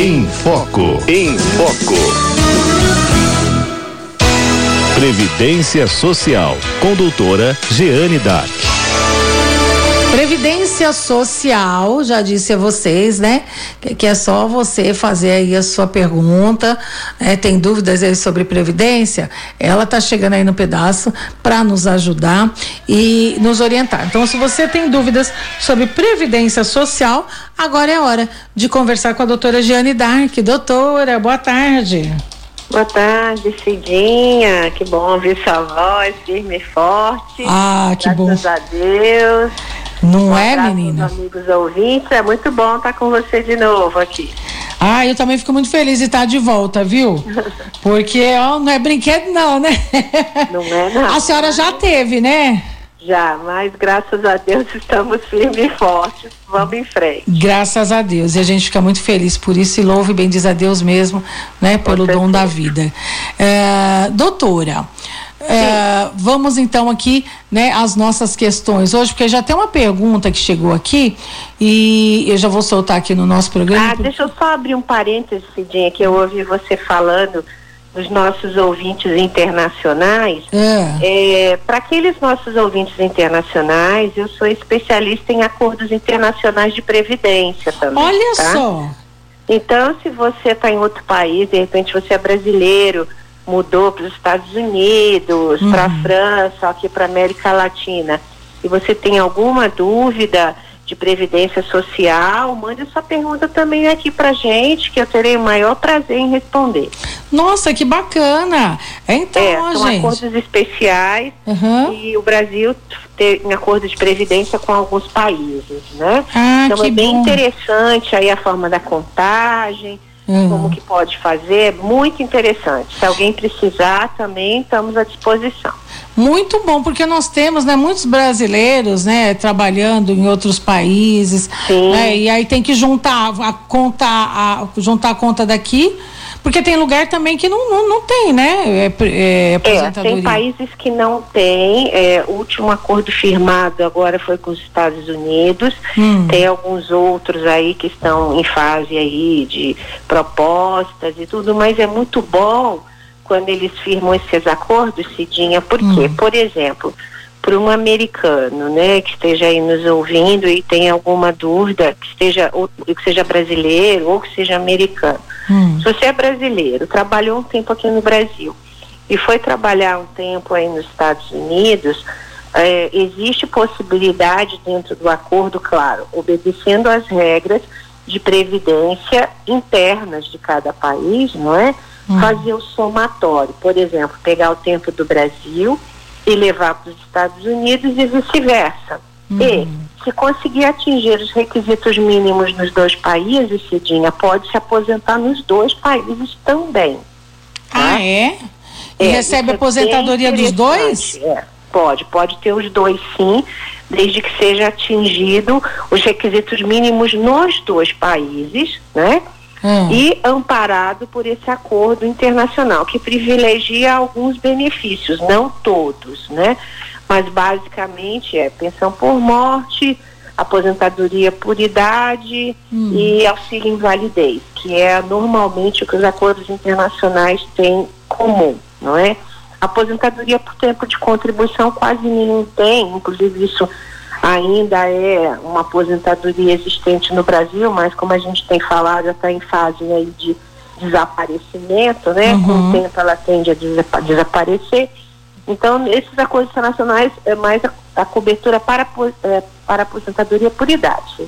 Em Foco. Em Foco. Previdência Social. Com doutora Jeane Dark. Previdência Social, já disse a vocês, né? Que, que é só você fazer aí a sua pergunta. Né? Tem dúvidas aí sobre Previdência? Ela tá chegando aí no pedaço para nos ajudar e nos orientar. Então, se você tem dúvidas sobre Previdência Social, agora é hora de conversar com a doutora Giane Dark. Doutora, boa tarde. Boa tarde, Cidinha. Que bom ouvir sua voz, firme e forte. Ah, que Graças bom. Graças a Deus. Não Um é, menina? amigos ouvintes. É muito bom estar com você de novo aqui. Ah, eu também fico muito feliz de estar de volta, viu? Porque ó, não é brinquedo, não, né? Não é, não. A senhora já teve, né? Já, mas graças a Deus estamos firmes e fortes. Vamos em frente. Graças a Deus. E a gente fica muito feliz por isso e louva e bendiz a Deus mesmo, né? Pelo dom da vida. É, doutora. É, vamos então aqui, né, as nossas questões hoje, porque já tem uma pergunta que chegou aqui e eu já vou soltar aqui no nosso programa. Ah, deixa eu só abrir um parêntese, Cidinha, que eu ouvi você falando dos nossos ouvintes internacionais. É. Para aqueles nossos ouvintes internacionais, eu sou especialista em acordos internacionais de previdência também. Olha tá? só. Então, se você está em outro país, de repente você é brasileiro, mudou para os Estados Unidos, para a França, aqui para América Latina, e você tem alguma dúvida de previdência social, mande sua pergunta também aqui para gente, que eu terei o maior prazer em responder. Nossa, que bacana. Então, é, ó, são gente. acordos especiais Uhum. e o Brasil tem acordo de previdência com alguns países, né? Ah, então é bem bom. interessante aí a forma da contagem, Uhum. como que pode fazer, muito interessante. Se alguém precisar também estamos à disposição. Muito bom, porque nós temos, né, muitos brasileiros, né, trabalhando em outros países, né, e aí tem que juntar a conta, a, juntar a conta daqui, porque tem lugar também que não, não, não tem, né, é, é, É, tem países que não têm. é, o último acordo firmado agora foi com os Estados Unidos. Hum. Tem alguns outros aí que estão em fase aí de propostas e tudo, mas é muito bom quando eles firmam esses acordos, Cidinha, porque, por exemplo, para um americano, né, que esteja aí nos ouvindo e tem alguma dúvida, que esteja ou que seja brasileiro ou que seja americano. Hum. Se você é brasileiro, trabalhou um tempo aqui no Brasil e foi trabalhar um tempo aí nos Estados Unidos, eh, existe possibilidade dentro do acordo, claro, obedecendo às regras de previdência internas de cada país, não é? Fazer o somatório, por exemplo, pegar o tempo do Brasil e levar para os Estados Unidos e vice-versa. E se conseguir atingir os requisitos mínimos nos dois países, Cidinha, pode se aposentar nos dois países também. Ah, é? E É, recebe é aposentadoria bem dos dois? É, pode, pode ter os dois sim, desde que seja atingido os requisitos mínimos nos dois países, né? Hum. E amparado por esse acordo internacional, que privilegia alguns benefícios, não todos, né? Mas basicamente é pensão por morte, aposentadoria por idade e auxílio invalidez, que é normalmente o que os acordos internacionais têm comum, não é? Aposentadoria por tempo de contribuição quase nenhum tem, inclusive isso ainda é uma aposentadoria existente no Brasil, mas como a gente tem falado, já está em fase aí de desaparecimento, né? Com o tempo ela tende a desapa- desaparecer. Então, esses acordos internacionais é mais a, a cobertura para, é, para aposentadoria por idade.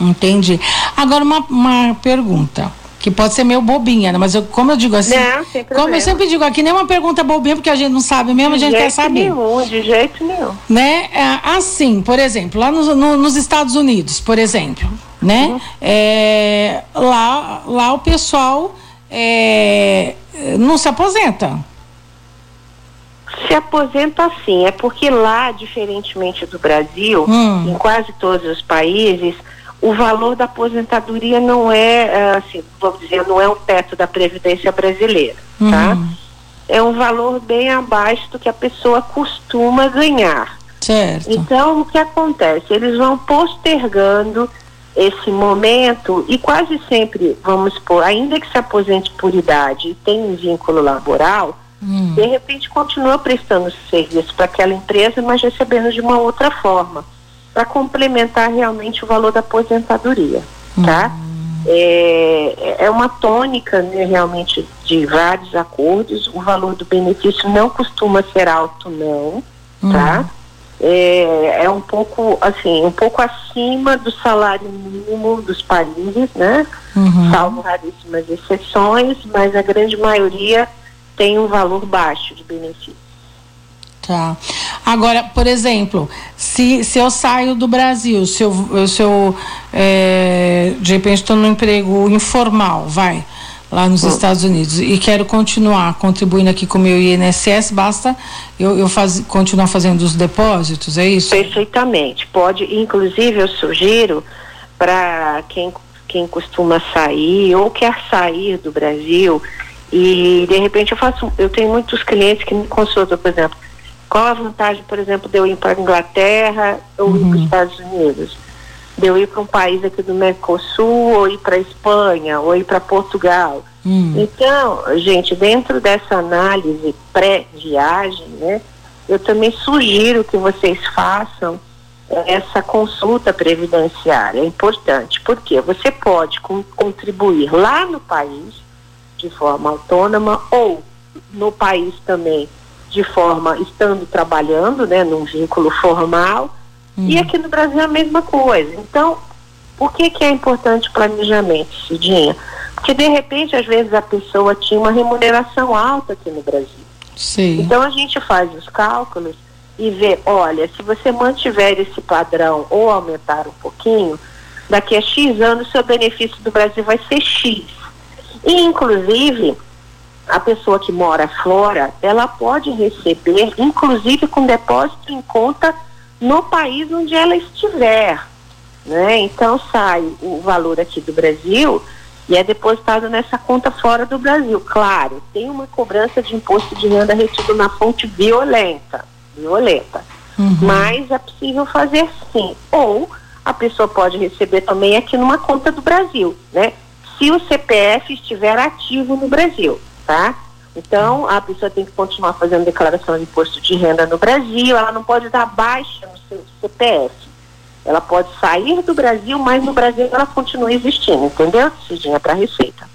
Entendi. Agora, uma, uma pergunta. Que pode ser meio bobinha, né? Mas eu, como eu digo assim. Não, como problema. eu sempre digo aqui, nem uma pergunta bobinha, porque a gente não sabe mesmo, a De gente quer saber. nenhum, de jeito nenhum. Né? É, Assim, por exemplo, lá nos, no- nos Estados Unidos, por exemplo, né? Uhum. É, lá, lá o pessoal é, não se aposenta. Se aposenta sim, é porque lá, diferentemente do Brasil, Hum. em quase todos os países, o valor da aposentadoria não é, eh, assim, vamos dizer, não é o teto da Previdência brasileira, tá? É um valor bem abaixo do que a pessoa costuma ganhar. Certo. Então, o que acontece? Eles vão postergando esse momento e quase sempre, vamos supor, ainda que se aposente por idade e tenha um vínculo laboral, hum. de repente continua prestando serviço para aquela empresa, mas recebendo de uma outra forma, para complementar realmente o valor da aposentadoria, tá? Hum. É, é uma tônica né, realmente de vários acordos, o valor do benefício não costuma ser alto não, tá? Hum é, é um pouco assim, um pouco acima do salário mínimo dos países, né? Uhum. Salvo raríssimas exceções, mas a grande maioria tem um valor baixo de benefício. Tá. Agora, por exemplo, se, se eu saio do Brasil, se eu, se eu é, de repente estou no emprego informal, vai, lá nos hum. Estados Unidos e quero continuar contribuindo aqui com o meu INSS, basta eu, eu faz, continuar fazendo os depósitos, é isso? Perfeitamente. Pode, inclusive eu sugiro para quem, quem costuma sair ou quer sair do Brasil e de repente eu faço, eu tenho muitos clientes que me consultam, por exemplo, qual a vantagem, por exemplo, de eu ir para a Inglaterra ou uhum. ir para os Estados Unidos? de eu ir para um país aqui do Mercosul, ou ir para Espanha, ou ir para Portugal. Hum. Então, gente, dentro dessa análise pré-viagem, né, eu também sugiro que vocês façam essa consulta previdenciária. É importante, porque você pode contribuir lá no país de forma autônoma ou no país também de forma estando trabalhando, né, num vínculo formal Hum. E aqui no Brasil é a mesma coisa. Então, por que, que é importante o planejamento, Cidinha? Porque de repente, às vezes, a pessoa tinha uma remuneração alta aqui no Brasil. Sim. Então a gente faz os cálculos e vê, olha, se você mantiver esse padrão ou aumentar um pouquinho, daqui a X anos seu benefício do Brasil vai ser X. E inclusive a pessoa que mora fora, ela pode receber, inclusive com depósito em conta no país onde ela estiver. Né? Então sai o valor aqui do Brasil e é depositado nessa conta fora do Brasil. Claro, tem uma cobrança de imposto de renda retido na fonte violenta, violenta. Uhum. Mas é possível fazer sim. Ou a pessoa pode receber também aqui numa conta do Brasil, né? Se o CPF estiver ativo no Brasil, tá? Então, a pessoa tem que continuar fazendo declaração de imposto de renda no Brasil, ela não pode dar baixa no seu CPF. Ela pode sair do Brasil, mas no Brasil ela continua existindo, entendeu? Cidinha para Receita.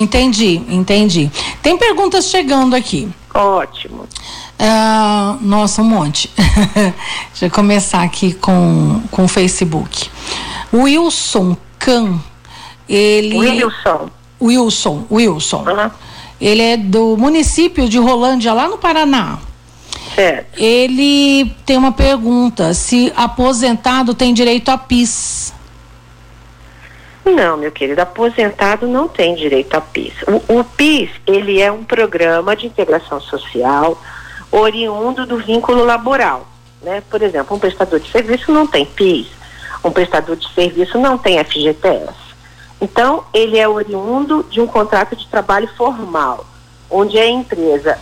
Entendi, entendi. Tem perguntas chegando aqui. Ótimo. Uh, nossa, um monte. Deixa eu começar aqui com, com o Facebook. Wilson Can, ele. Wilson. Wilson, Wilson. Uhum. Ele é do município de Rolândia, lá no Paraná. Certo. Ele tem uma pergunta: se aposentado tem direito a PIS? Não, meu querido, aposentado não tem direito a PIS. O, o PIS, ele é um programa de integração social oriundo do vínculo laboral. Né? Por exemplo, um prestador de serviço não tem PIS, um prestador de serviço não tem FGTS. Então, ele é oriundo de um contrato de trabalho formal, onde a empresa,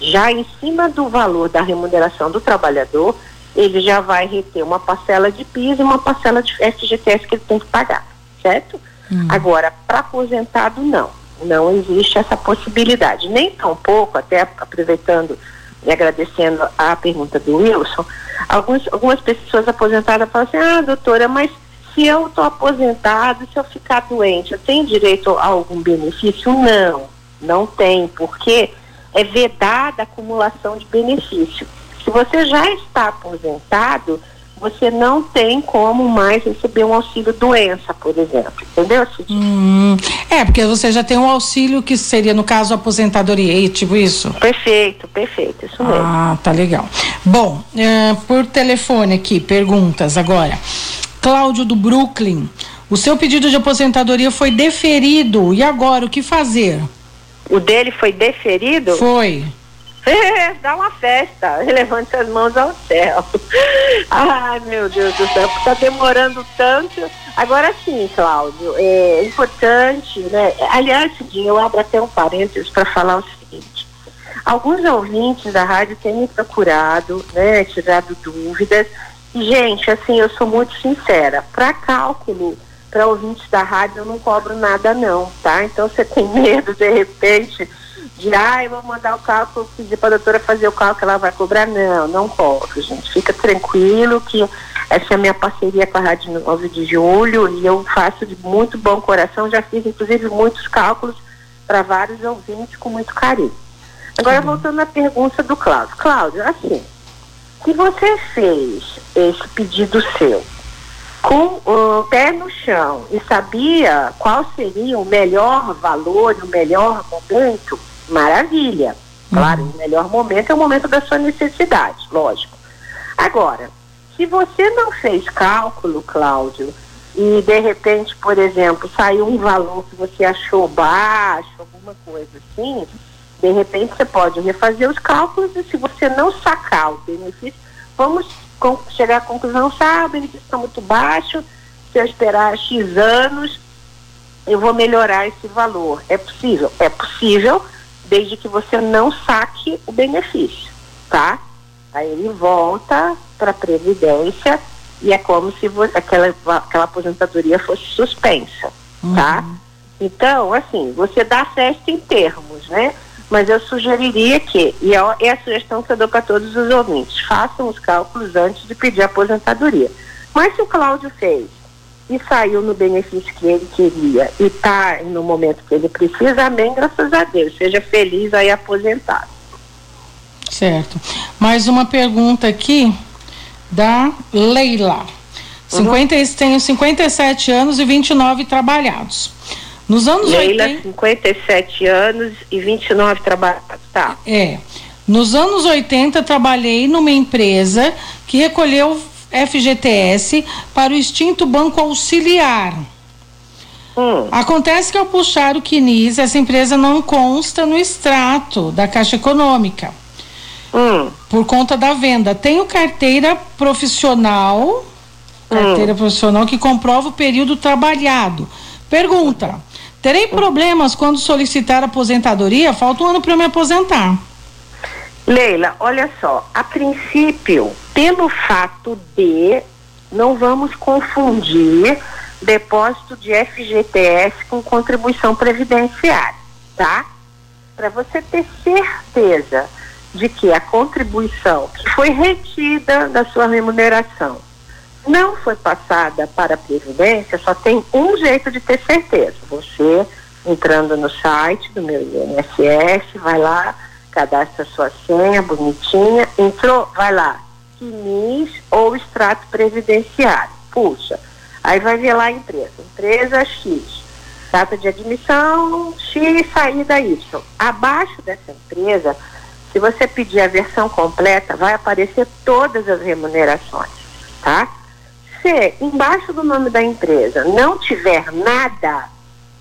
já em cima do valor da remuneração do trabalhador, ele já vai reter uma parcela de PIS e uma parcela de FGTS que ele tem que pagar, certo? Hum. Agora, para aposentado, não. Não existe essa possibilidade. Nem tão pouco, até aproveitando e agradecendo a pergunta do Wilson, alguns, algumas pessoas aposentadas falam assim, ah, doutora, mas se eu estou aposentado, se eu ficar doente, eu tenho direito a algum benefício? Não, não tem, porque é vedada a acumulação de benefício. Se você já está aposentado, você não tem como mais receber um auxílio doença, por exemplo. Entendeu, hum, É, porque você já tem um auxílio que seria, no caso, aposentadoria, tipo isso? Perfeito, perfeito, isso mesmo. Ah, tá legal. Bom, é, por telefone aqui, perguntas agora. Cláudio do Brooklyn. O seu pedido de aposentadoria foi deferido. E agora, o que fazer? O dele foi deferido? Foi. Dá uma festa, levante as mãos ao céu. Ai, meu Deus do céu, está demorando tanto. Agora sim, Cláudio, é importante, né? Aliás, eu abro até um parênteses para falar o seguinte. Alguns ouvintes da rádio têm me procurado, né, tirado dúvidas Gente, assim, eu sou muito sincera. Para cálculo, para ouvintes da rádio, eu não cobro nada, não, tá? Então, você tem medo, de repente, de, ah, eu vou mandar o cálculo, pedir para a doutora fazer o cálculo, ela vai cobrar. Não, não cobro, gente. Fica tranquilo que essa é a minha parceria com a Rádio 9 de Julho e eu faço de muito bom coração. Já fiz, inclusive, muitos cálculos para vários ouvintes com muito carinho. Agora, uhum. voltando à pergunta do Cláudio. Cláudio, assim, se você fez esse pedido seu com o pé no chão e sabia qual seria o melhor valor, o melhor momento, maravilha. Claro, uhum. o melhor momento é o momento da sua necessidade, lógico. Agora, se você não fez cálculo, Cláudio, e de repente, por exemplo, saiu um valor que você achou baixo, alguma coisa assim, de repente você pode refazer os cálculos e se você não sacar o benefício, vamos chegar à conclusão, ah, o benefício está muito baixo, se eu esperar X anos, eu vou melhorar esse valor. É possível? É possível, desde que você não saque o benefício, tá? Aí ele volta para a Previdência e é como se aquela, aquela aposentadoria fosse suspensa, uhum. tá? Então, assim, você dá festa em termos, né? Mas eu sugeriria que, e é, é a sugestão que eu dou para todos os ouvintes, façam os cálculos antes de pedir aposentadoria. Mas se o Cláudio fez e saiu no benefício que ele queria e está no momento que ele precisa, amém, graças a Deus. Seja feliz aí aposentado. Certo. Mais uma pergunta aqui da Leila. Uhum. 50, tenho 57 anos e 29 trabalhados. Nos anos Leila, 80. 57 anos e 29 trabalhados. Tá. É. Nos anos 80, trabalhei numa empresa que recolheu FGTS para o extinto Banco Auxiliar. Hum. Acontece que ao puxar o CNIS, essa empresa não consta no extrato da Caixa Econômica. Hum. Por conta da venda. Tenho carteira profissional, carteira hum. profissional que comprova o período trabalhado. Pergunta: terei problemas quando solicitar aposentadoria? Falta um ano para me aposentar. Leila, olha só, a princípio, pelo fato de não vamos confundir depósito de FGTS com contribuição previdenciária, tá? Para você ter certeza de que a contribuição que foi retida da sua remuneração não foi passada para a Previdência, só tem um jeito de ter certeza. Você entrando no site do meu INSS, vai lá, cadastra sua senha bonitinha, entrou, vai lá, CNIS ou extrato previdenciário. Puxa, aí vai ver lá a empresa, empresa X, data de admissão X, saída Y. Abaixo dessa empresa se você pedir a versão completa, vai aparecer todas as remunerações, tá? Se embaixo do nome da empresa não tiver nada,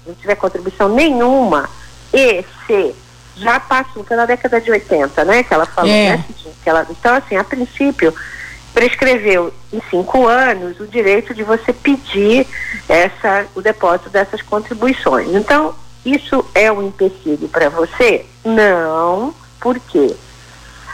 não tiver contribuição nenhuma, e se já passou pela década de 80, né? Que ela falou, é. né? Que ela, então, assim, a princípio, prescreveu em cinco anos o direito de você pedir essa, o depósito dessas contribuições. Então, isso é um empecilho para você? Não por quê?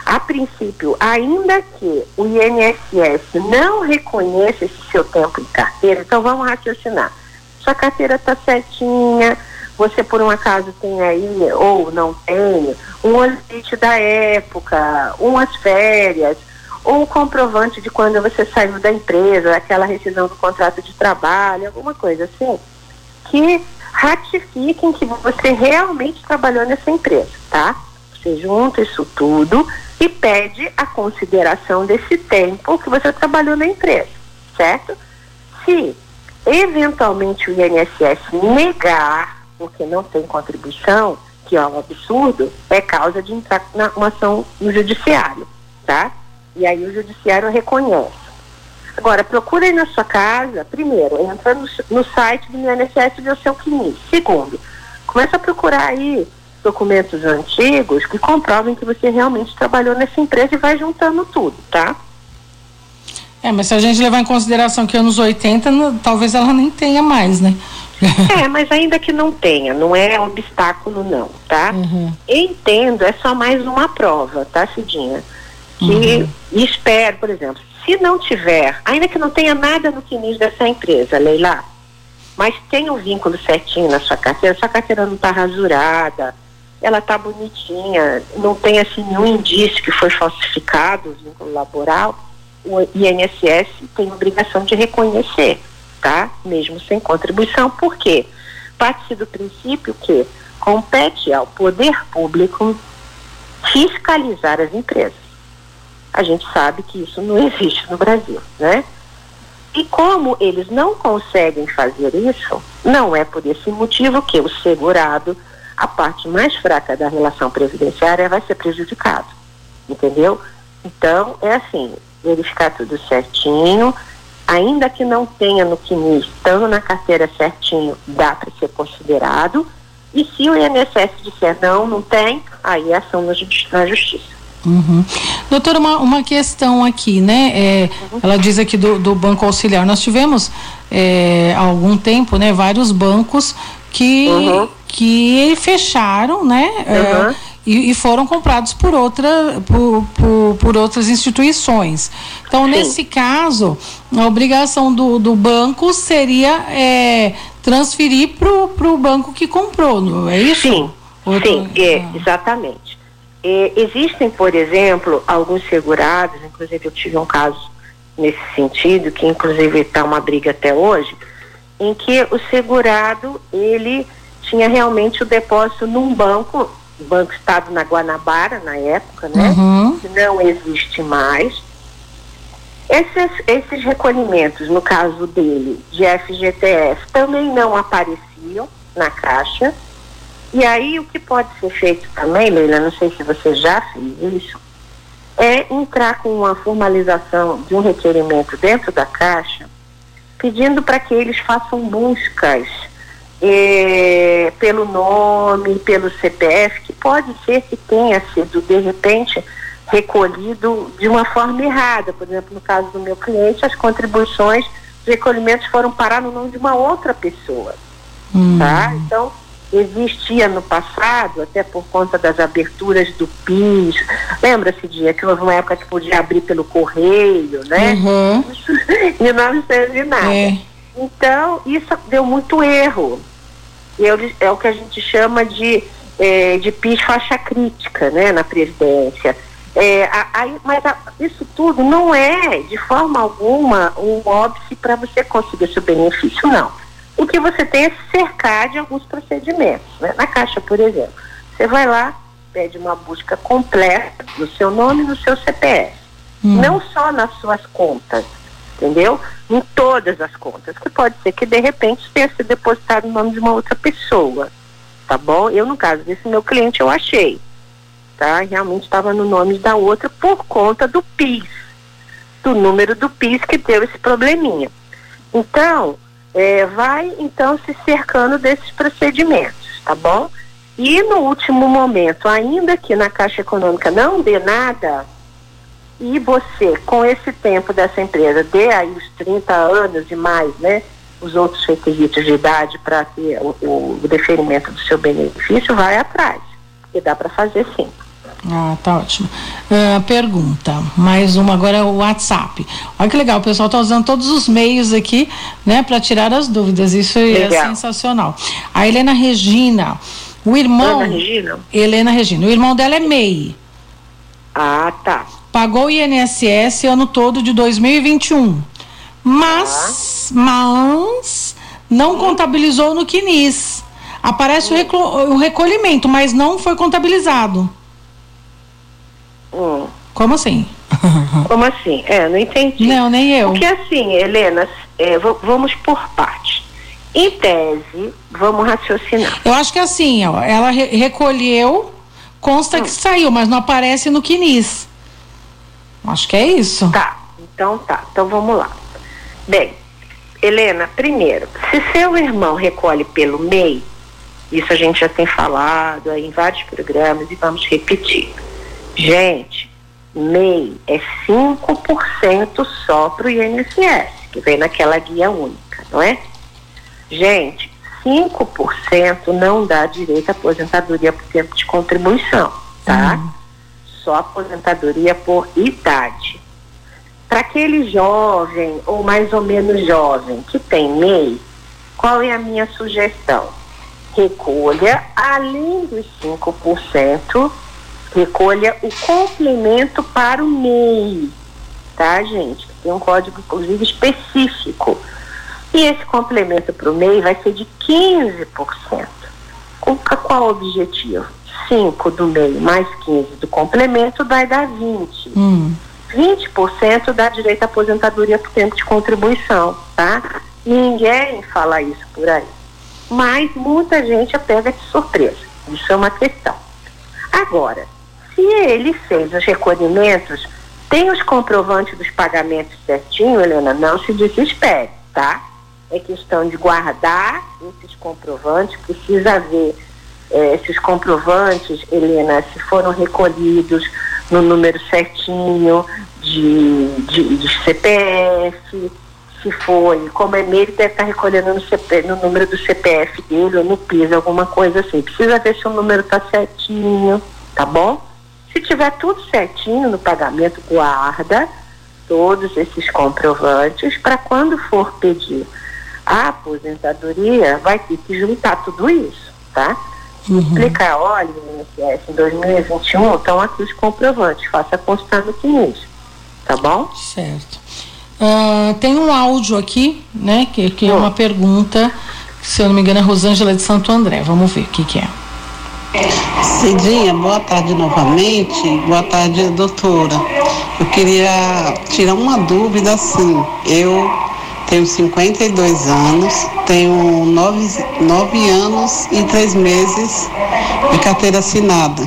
A princípio, ainda que o INSS não reconheça esse seu tempo de carteira, então vamos raciocinar. Sua carteira está certinha, você por um acaso tem aí, ou não tem, um limite da época, umas férias, ou um comprovante de quando você saiu da empresa, aquela rescisão do contrato de trabalho, alguma coisa assim, que ratifiquem que você realmente trabalhou nessa empresa, tá? Você junta isso tudo e pede a consideração desse tempo que você trabalhou na empresa, certo? Se eventualmente o INSS negar, porque não tem contribuição, que é um absurdo, é causa de entrar na uma ação no judiciário, tá? E aí o judiciário reconhece. Agora, procure na sua casa, primeiro, entra no, no site do INSS e vê o seu CNIS. Segundo, começa a procurar aí documentos antigos que comprovem que você realmente trabalhou nessa empresa e vai juntando tudo, tá? É, mas se a gente levar em consideração que anos 80, talvez ela nem tenha mais, né? é, mas ainda que não tenha, não é obstáculo não, tá? Uhum. Entendo, é só mais uma prova, tá, Cidinha? Que uhum. espero, por exemplo, Se não tiver, ainda que não tenha nada no CNIS dessa empresa, Leila, mas tem um vínculo certinho na sua carteira, sua carteira não está rasurada, ela está bonitinha, não tem assim nenhum indício que foi falsificado o vínculo laboral, o INSS tem obrigação de reconhecer, tá? Mesmo sem contribuição. Por quê? Parte-se do princípio que compete ao poder público fiscalizar as empresas. A gente sabe que isso não existe no Brasil, né? E como eles não conseguem fazer isso, não é por esse motivo que o segurado, a parte mais fraca da relação previdenciária, vai ser prejudicado. Entendeu? Então, é assim, verificar tudo certinho, ainda que não tenha no CNIS, estando na carteira certinho, dá para ser considerado. E se o INSS disser não, não tem, aí é ação na, na justiça. Uhum. Doutora, uma, uma questão aqui, né? É, uhum. Ela diz aqui do, do Banco Auxiliar. Nós tivemos é, há algum tempo, né, vários bancos que, uhum. Que fecharam, né? É, e, e, foram comprados por, outra, por, por, por outras instituições. Então, Sim. nesse caso, a obrigação do, do banco seria é, transferir para o banco que comprou, não é isso? Sim, Outro... Sim é, ah. exatamente. É, existem, por exemplo, alguns segurados, inclusive eu tive um caso nesse sentido, que inclusive está uma briga até hoje, em que o segurado, ele tinha realmente o depósito num banco, Banco Estado na Guanabara, na época, né? Uhum. Que não existe mais. Esses, esses recolhimentos, no caso dele, de FGTS, também não apareciam na caixa. E aí o que pode ser feito também, Leila, não sei se você já fez isso, é entrar com uma formalização de um requerimento dentro da Caixa, pedindo para que eles façam buscas eh, pelo nome, pelo CPF, que pode ser que tenha sido, de repente, recolhido de uma forma errada. Por exemplo, no caso do meu cliente, as contribuições, os recolhimentos foram parar no nome de uma outra pessoa. Hum. Tá? Então, existia no passado, até por conta das aberturas do PIS. Lembra-se, Dia, que houve uma época que podia abrir pelo correio, né? Uhum. e não serve nada. É. Então, isso deu muito erro. Eu, é o que a gente chama de, é, de PIS faixa crítica, né, na Previdência. É, mas a, isso tudo não é, de forma alguma, um óbice para você conseguir seu benefício, não o que você tem é cercar de alguns procedimentos. Né? Na Caixa, por exemplo, você vai lá, pede uma busca completa do seu nome e do seu CPF. Hum. Não só nas suas contas, entendeu? Em todas as contas, que pode ser que de repente tenha sido depositado o nome de uma outra pessoa, tá bom? Eu, no caso desse meu cliente, eu achei, tá? Realmente estava no nome da outra por conta do PIS, do número do PIS que deu esse probleminha. Então, é, vai então se cercando desses procedimentos, tá bom? E no último momento, ainda que na Caixa Econômica não dê nada, e você, com esse tempo dessa empresa, dê aí os 30 anos e mais, né? Os outros requisitos de idade para ter o, o deferimento do seu benefício, vai atrás. Porque dá para fazer sim. Ah, tá ótimo. Uh, pergunta, mais uma agora é o WhatsApp. Olha que legal, o pessoal está usando todos os meios aqui, né, para tirar as dúvidas. Isso é legal. é sensacional. A Helena Regina, o irmão. Helena Regina? Helena Regina, o irmão dela é MEI. Ah, tá. Pagou o INSS ano todo de 2021. Mas, ah. mas não hum. contabilizou no CNIS. Aparece hum. o, recolhimento, mas não foi contabilizado. Hum. Como assim? Como assim? É, não entendi. Não, nem eu. Porque assim, Helena, é, vamos por parte. Em tese, vamos raciocinar. Eu acho que assim, ó, ela re recolheu, consta hum. que saiu, mas não aparece no quinis. Acho que é isso. Tá, então tá. Então vamos lá. Bem, Helena, primeiro, se seu irmão recolhe pelo MEI, isso a gente já tem falado aí em vários programas e vamos repetir. Gente, MEI é 5% só para o INSS, que vem naquela guia única, não é? Gente, 5% não dá direito à aposentadoria por tempo de contribuição, tá? Uhum. Só aposentadoria por idade. Para aquele jovem ou mais ou menos jovem que tem MEI, qual é a minha sugestão? Recolha, além dos 5%, recolha o complemento para o MEI, tá, gente? Tem um código, inclusive, específico. E esse complemento para o MEI vai ser de 15%. Com qual objetivo? 5 do MEI mais 15 do complemento vai dar 20. Hum. 20% dá direito à aposentadoria por tempo de contribuição, tá? Ninguém fala isso por aí. Mas muita gente a pega de surpresa. Isso é uma questão. Agora, se ele fez os recolhimentos, tem os comprovantes dos pagamentos certinho, Helena, não se desespere, tá? É questão de guardar esses comprovantes, precisa ver eh, esses comprovantes, Helena, se foram recolhidos no número certinho de, de, de CPF, se foi, como é nele, deve estar recolhendo no, CP, no número do CPF dele ou no PIS, alguma coisa assim. Precisa ver se o número está certinho, tá bom? Se tiver tudo certinho no pagamento, guarda todos esses comprovantes para quando for pedir a aposentadoria, vai ter que juntar tudo isso, tá? Uhum. Explicar, olha, INSS, em 2021 estão aqui os comprovantes, faça constar no isso, tá bom? Certo. Uh, tem um áudio aqui, né, que, que é uma pergunta, se eu não me engano é Rosângela de Santo André, vamos ver o que que é. Cidinha, boa tarde novamente. Boa tarde, doutora. Eu queria tirar uma dúvida assim. Eu tenho 52 anos, tenho nove, nove anos e três meses de carteira assinada.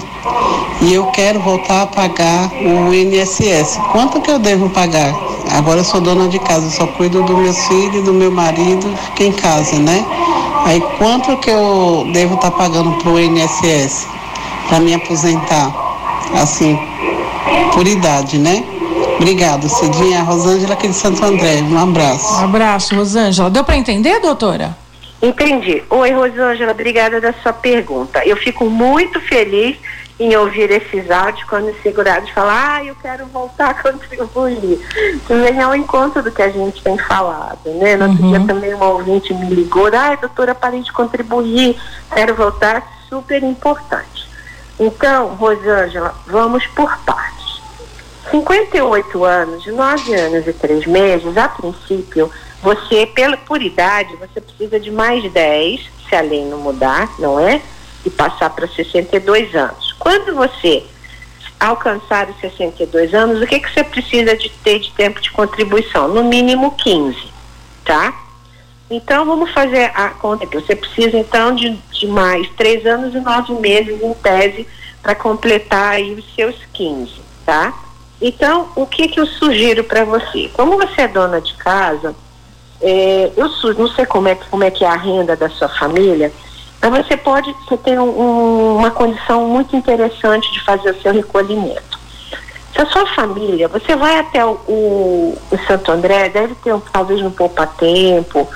E eu quero voltar a pagar o INSS. Quanto que eu devo pagar? Agora eu sou dona de casa, só cuido dos meus filhos, do meu marido, fico em casa, né? Aí quanto que eu devo estar tá pagando para o INSS para me aposentar? Assim, por idade, né? Obrigado, Cidinha. Rosângela aqui de Santo André. Um abraço. Um abraço, Rosângela. Deu para entender, doutora? Entendi. Oi, Rosângela, obrigada da sua pergunta. Eu fico muito feliz em ouvir esses áudios quando os segurados falam, ah, eu quero voltar a contribuir. Vem ao encontro do que a gente tem falado, né? No outro uhum. dia também um ouvinte me ligou, ah, doutora, parei de contribuir, quero voltar, super importante. Então, Rosângela, vamos por partes. 58 anos, 9 anos e 3 meses, a princípio, você, pela, por idade, você precisa de mais 10, se a lei não mudar, não é? E passar para 62 anos. Quando você alcançar os 62 anos, o que, que você precisa de ter de tempo de contribuição? No mínimo 15, tá? Então, vamos fazer a conta aqui. Você precisa, então, de, de mais 3 anos e 9 meses, em tese, para completar aí os seus 15, tá? Então, o que, que eu sugiro para você? Como você é dona de casa, é, eu não sei como é, como é que é a renda da sua família, mas você pode você ter um, uma condição muito interessante de fazer o seu recolhimento. Se a sua família, você vai até o, o, o Santo André, deve ter um, talvez no Poupa Tempo,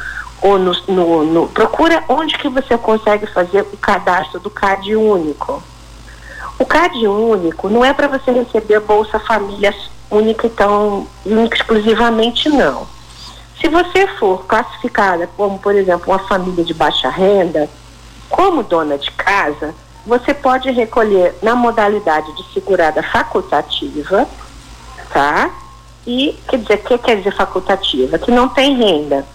ou no, no, no, procura onde que você consegue fazer o cadastro do CAD único. O CAD único não é para você receber Bolsa Família única, então, única exclusivamente, não. Se você for classificada como, por exemplo, uma família de baixa renda, como dona de casa, você pode recolher na modalidade de segurada facultativa, tá? E, quer dizer, o que quer dizer facultativa? Que não tem renda.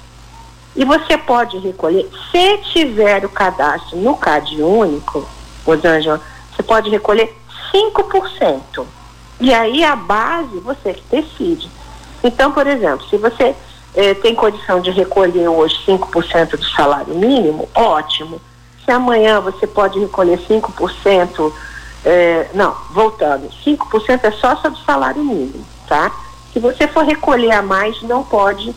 E você pode recolher, se tiver o cadastro no CAD único, Rosângela, você pode recolher 5%. E aí a base você que decide. Então, por exemplo, se você eh, tem condição de recolher hoje 5% do salário mínimo, ótimo. Se amanhã você pode recolher 5%, eh, não, voltando, 5% é só sobre o salário mínimo, tá? Se você for recolher a mais, não pode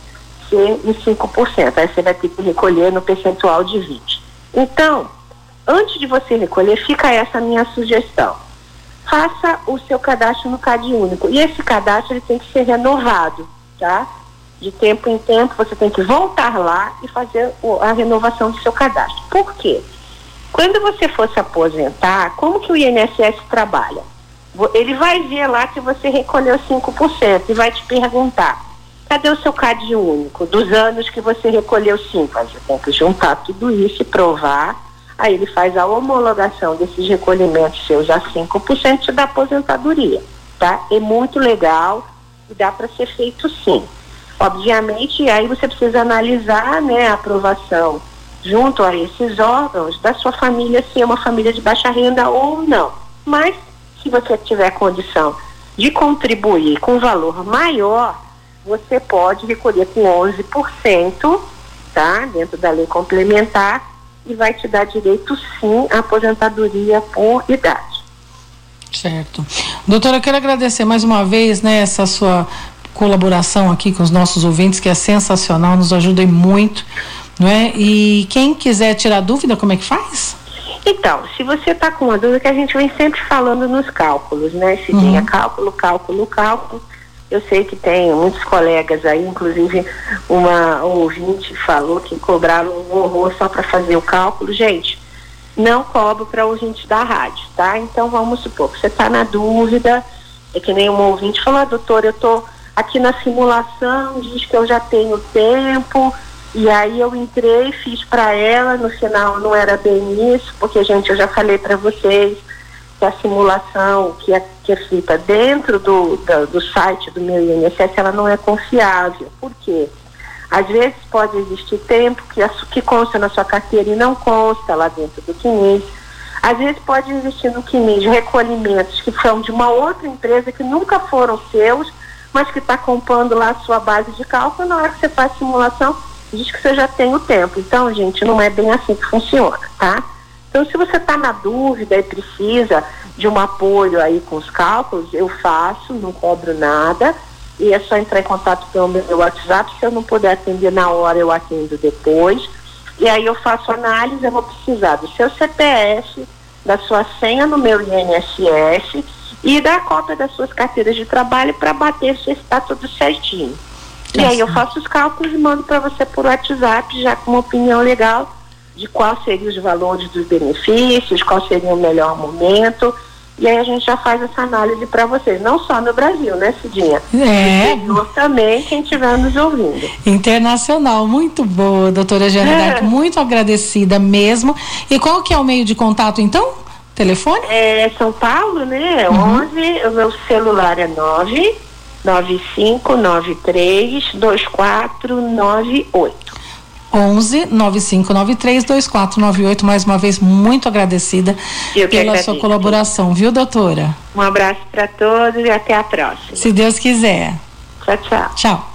ser em 5%. Aí você vai ter que recolher no percentual de 20%. Então, antes de você recolher, fica essa minha sugestão. Faça o seu cadastro no CAD único. E esse cadastro ele tem que ser renovado, tá? De tempo em tempo você tem que voltar lá e fazer a renovação do seu cadastro. Por quê? Quando você for se aposentar, como que o INSS trabalha? ele vai ver lá que você recolheu 5% e vai te perguntar: cadê o seu CAD único? Dos anos que você recolheu 5%. Você tem que juntar tudo isso e provar. Aí ele faz a homologação desses recolhimentos seus a 5% da aposentadoria. Tá? É muito legal e dá para ser feito sim. Obviamente, aí você precisa analisar né, a aprovação junto a esses órgãos da sua família, se é uma família de baixa renda ou não. Mas, se você tiver condição de contribuir com valor maior, você pode recolher com 11%, tá? Dentro da lei complementar, e vai te dar direito sim à aposentadoria por idade. Certo. Doutora, eu quero agradecer mais uma vez, né, essa sua colaboração aqui com os nossos ouvintes, que é sensacional, nos ajuda muito não é? E quem quiser tirar dúvida, como é que faz? Então, se você está com uma dúvida, que a gente vem sempre falando nos cálculos, né? Se uhum. tinha cálculo, cálculo, cálculo. Eu sei que tem muitos colegas aí, inclusive uma ouvinte falou que cobraram um horror só para fazer o cálculo. Gente, não cobro para ouvinte da rádio, tá? Então vamos supor que você está na dúvida, é que nem um ouvinte falou, ah, doutor, eu estou aqui na simulação, diz que eu já tenho tempo, e aí eu entrei, fiz para ela, no final não era bem isso, porque, gente, eu já falei para vocês que a simulação que é, que é feita dentro do, do, do, site do meu INSS, ela não é confiável. Por quê? Às vezes pode existir tempo que, que consta na sua carteira e não consta lá dentro do CNIS. Às vezes pode existir no CNIS recolhimentos que são de uma outra empresa que nunca foram seus, mas que está compondo lá a sua base de cálculo. Na hora que você faz simulação, diz que você já tem o tempo. Então, gente, não é bem assim que funciona, tá? Então, se você está na dúvida e precisa de um apoio aí com os cálculos, eu faço, não cobro nada. E é só entrar em contato pelo meu WhatsApp. Se eu não puder atender na hora, eu atendo depois. E aí eu faço análise, eu vou precisar do seu CPF, da sua senha no meu INSS e da cópia das suas carteiras de trabalho para bater se está tudo certinho. E aí eu faço os cálculos e mando para você por WhatsApp, já com uma opinião legal de quais seriam os valores dos benefícios, qual seria o melhor momento. E aí a gente já faz essa análise para vocês, não só no Brasil, né, Cidinha? É. No também, quem estiver nos ouvindo. Internacional, muito boa, doutora Jana é. muito agradecida mesmo. E qual que é o meio de contato, então? Telefone? É São Paulo, né? Uhum. 11, o meu celular é 9 9593 2498. 11 9593 2498. Mais uma vez, muito agradecida pela sua colaboração, viu, doutora? Um abraço para todos e até a próxima. Se Deus quiser. Tchau, tchau. Tchau.